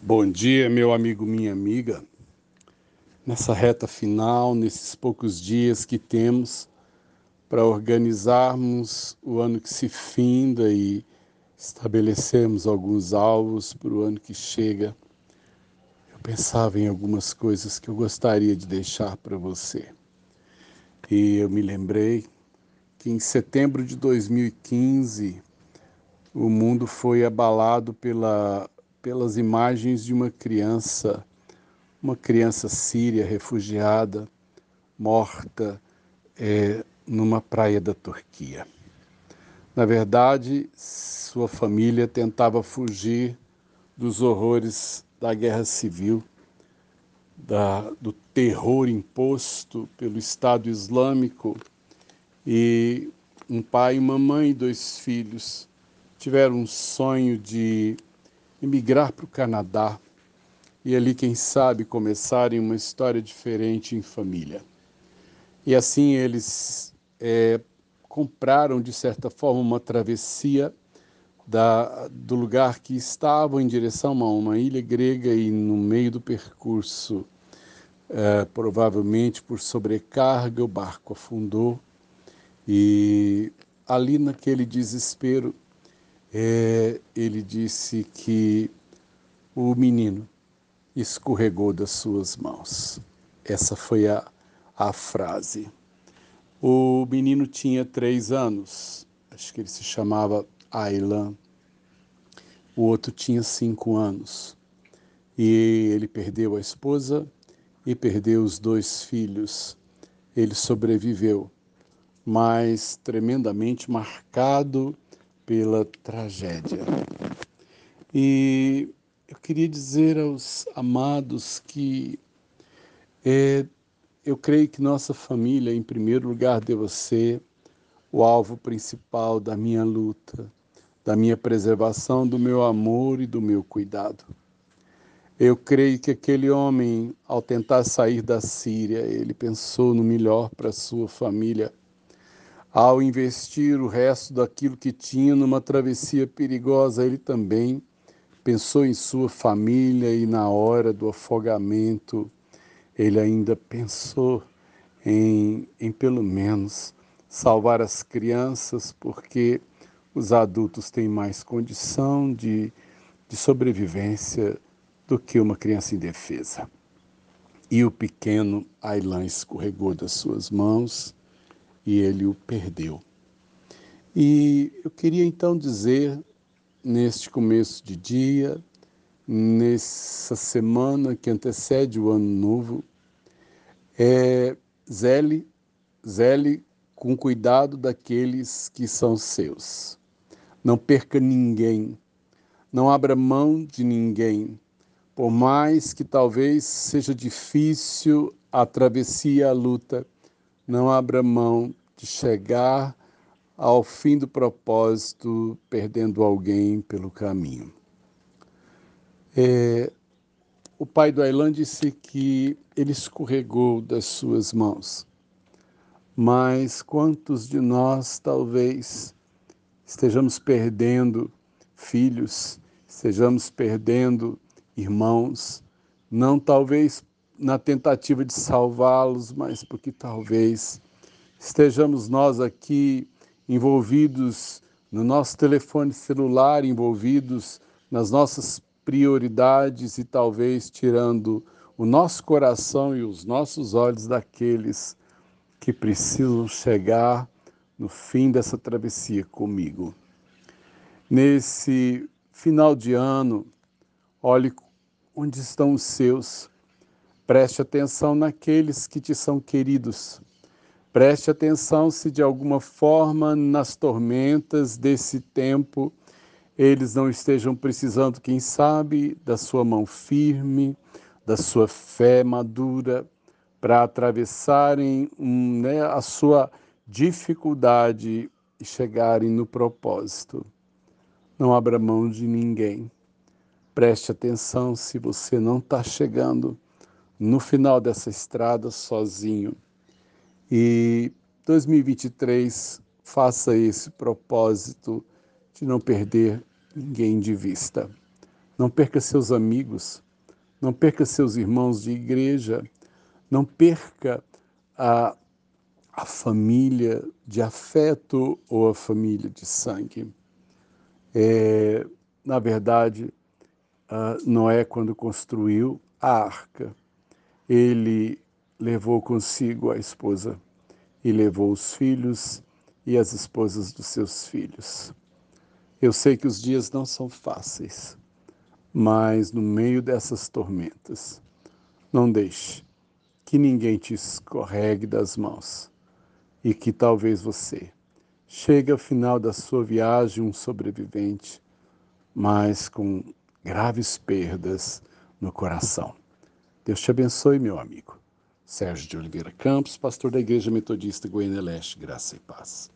Bom dia, meu amigo, minha amiga. Nessa reta final, nesses poucos dias que temos para organizarmos o ano que se finda e estabelecermos alguns alvos para o ano que chega, eu pensava em algumas coisas que eu gostaria de deixar para você. E eu me lembrei que em setembro de 2015 o mundo foi abalado pela, pelas imagens de uma criança, uma criança síria refugiada, morta é, numa praia da Turquia. Na verdade, sua família tentava fugir dos horrores da guerra civil, da, do terror imposto pelo Estado Islâmico e um pai, uma mãe e dois filhos tiveram um sonho de emigrar para o Canadá e ali, quem sabe, começarem uma história diferente em família. E assim eles é, compraram, de certa forma, uma travessia da, do lugar que estavam em direção a uma ilha grega e no meio do percurso, é, provavelmente por sobrecarga, o barco afundou e ali naquele desespero, é, ele disse que o menino escorregou das suas mãos. Essa foi a, a frase. O menino tinha três anos, acho que ele se chamava Aylan. O outro tinha cinco anos. E ele perdeu a esposa e perdeu os dois filhos. Ele sobreviveu mas tremendamente marcado pela tragédia. E eu queria dizer aos amados que é, eu creio que nossa família, em primeiro lugar, deva ser o alvo principal da minha luta, da minha preservação, do meu amor e do meu cuidado. Eu creio que aquele homem, ao tentar sair da Síria, ele pensou no melhor para sua família ao investir o resto daquilo que tinha numa travessia perigosa, ele também pensou em sua família e na hora do afogamento, ele ainda pensou em, em pelo menos salvar as crianças, porque os adultos têm mais condição de, de sobrevivência do que uma criança indefesa. E o pequeno Ailan escorregou das suas mãos e ele o perdeu. E eu queria então dizer, neste começo de dia, nessa semana que antecede o ano novo, é, zele, zele com cuidado daqueles que são seus. Não perca ninguém, não abra mão de ninguém, por mais que talvez seja difícil a travessia, a luta, não abra mão de chegar ao fim do propósito perdendo alguém pelo caminho. É, o pai do Ailan disse que ele escorregou das suas mãos. Mas quantos de nós talvez estejamos perdendo filhos, estejamos perdendo irmãos, não talvez na tentativa de salvá-los, mas porque talvez estejamos nós aqui envolvidos no nosso telefone celular, envolvidos nas nossas prioridades e talvez tirando o nosso coração e os nossos olhos daqueles que precisam chegar no fim dessa travessia comigo. Nesse final de ano, olhe onde estão os seus Preste atenção naqueles que te são queridos. Preste atenção se de alguma forma nas tormentas desse tempo eles não estejam precisando, quem sabe, da sua mão firme, da sua fé madura para atravessarem né, a sua dificuldade e chegarem no propósito. Não abra mão de ninguém. Preste atenção se você não está chegando no final dessa estrada sozinho. E 2023 faça esse propósito de não perder ninguém de vista. não perca seus amigos, não perca seus irmãos de igreja, não perca a, a família de afeto ou a família de sangue. É, na verdade, uh, Noé, quando construiu a arca, ele levou consigo a esposa e levou os filhos e as esposas dos seus filhos. Eu sei que os dias não são fáceis, mas no meio dessas tormentas, não deixe que ninguém te escorregue das mãos e que talvez você chegue ao final da sua viagem um sobrevivente, mas com graves perdas no coração. Deus te abençoe, meu amigo. Sérgio de Oliveira Campos, pastor da Igreja Metodista Goiânia Leste, Graça e Paz.